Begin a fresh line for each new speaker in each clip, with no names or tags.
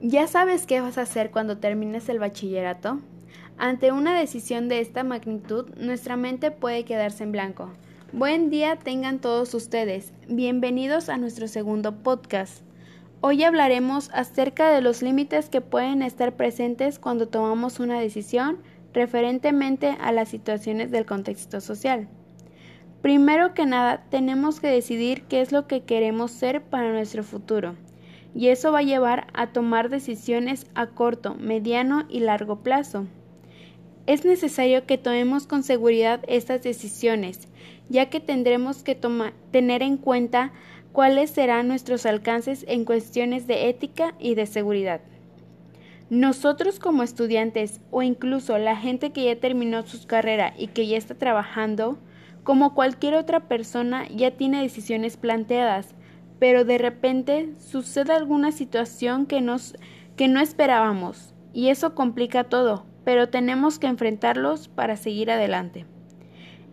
¿Ya sabes qué vas a hacer cuando termines el bachillerato? Ante una decisión de esta magnitud, nuestra mente puede quedarse en blanco. Buen día tengan todos ustedes. Bienvenidos a nuestro segundo podcast. Hoy hablaremos acerca de los límites que pueden estar presentes cuando tomamos una decisión referentemente a las situaciones del contexto social. Primero que nada, tenemos que decidir qué es lo que queremos ser para nuestro futuro y eso va a llevar a tomar decisiones a corto, mediano y largo plazo. Es necesario que tomemos con seguridad estas decisiones, ya que tendremos que tener en cuenta cuáles serán nuestros alcances en cuestiones de ética y de seguridad. Nosotros como estudiantes o incluso la gente que ya terminó su carrera y que ya está trabajando, como cualquier otra persona ya tiene decisiones planteadas, pero de repente sucede alguna situación que, que no esperábamos y eso complica todo, pero tenemos que enfrentarlos para seguir adelante.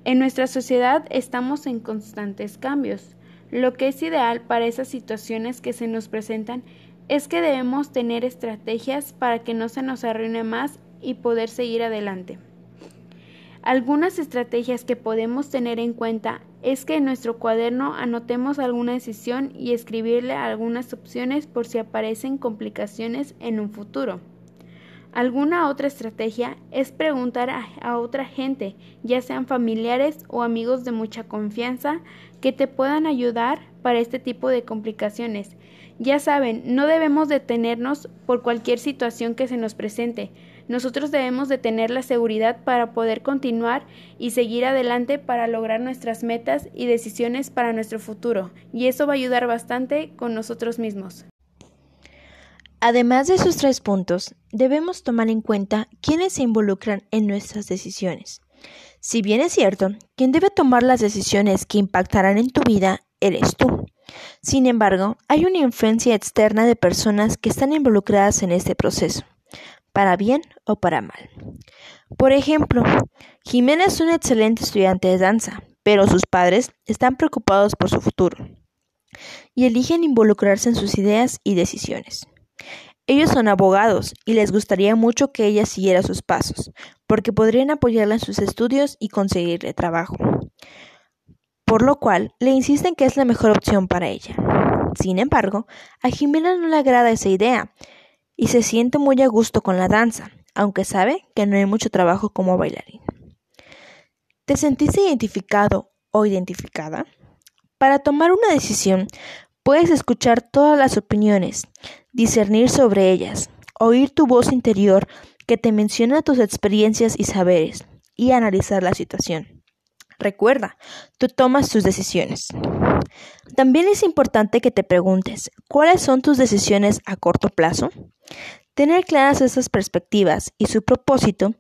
En nuestra sociedad estamos en constantes cambios. Lo que es ideal para esas situaciones que se nos presentan es que debemos tener estrategias para que no se nos arruine más y poder seguir adelante. Algunas estrategias que podemos tener en cuenta es que en nuestro cuaderno anotemos alguna decisión y escribirle algunas opciones por si aparecen complicaciones en un futuro. Alguna otra estrategia es preguntar a, otra gente, ya sean familiares o amigos de mucha confianza, que te puedan ayudar para este tipo de complicaciones. Ya saben, no debemos detenernos por cualquier situación que se nos presente, nosotros debemos de tener la seguridad para poder continuar y seguir adelante para lograr nuestras metas y decisiones para nuestro futuro, y eso va a ayudar bastante con nosotros mismos.
Además de esos tres puntos, debemos tomar en cuenta quiénes se involucran en nuestras decisiones. Si bien es cierto, quien debe tomar las decisiones que impactarán en tu vida eres tú. Sin embargo, hay una influencia externa de personas que están involucradas en este proceso para bien o para mal. Por ejemplo, Jimena es un excelente estudiante de danza, pero sus padres están preocupados por su futuro y eligen involucrarse en sus ideas y decisiones. Ellos son abogados y les gustaría mucho que ella siguiera sus pasos, porque podrían apoyarla en sus estudios y conseguirle trabajo. Por lo cual, le insisten que es la mejor opción para ella. Sin embargo, a Jimena no le agrada esa idea y se siente muy a gusto con la danza, aunque sabe que no hay mucho trabajo como bailarín. ¿Te sentiste identificado o identificada? Para tomar una decisión, puedes escuchar todas las opiniones, discernir sobre ellas, oír tu voz interior que te menciona tus experiencias y saberes, y analizar la situación. Recuerda, tú tomas tus decisiones. También es importante que te preguntes, ¿cuáles son tus decisiones a corto plazo? Tener claras esas perspectivas y su propósito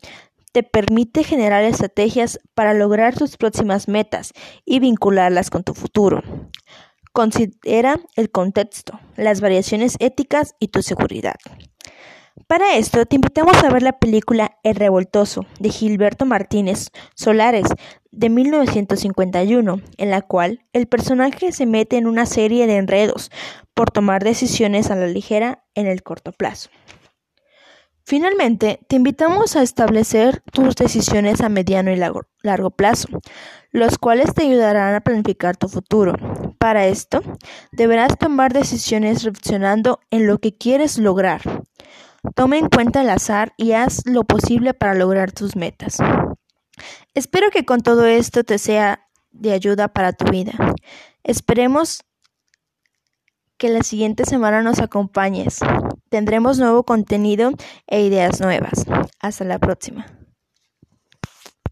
te permite generar estrategias para lograr tus próximas metas y vincularlas con tu futuro. Considera el contexto, las variaciones éticas y tu seguridad. Para esto te invitamos a ver la película El Revoltoso de Gilberto Martínez Solares de 1951, en la cual el personaje se mete en una serie de enredos por tomar decisiones a la ligera en el corto plazo. Finalmente, te invitamos a establecer tus decisiones a mediano y largo, plazo, los cuales te ayudarán a planificar tu futuro. Para esto, deberás tomar decisiones reflexionando en lo que quieres lograr. Toma en cuenta el azar y haz lo posible para lograr tus metas. Espero que con todo esto te sea de ayuda para tu vida. Esperemos que la siguiente semana nos acompañes. Tendremos nuevo contenido e ideas nuevas. Hasta la próxima.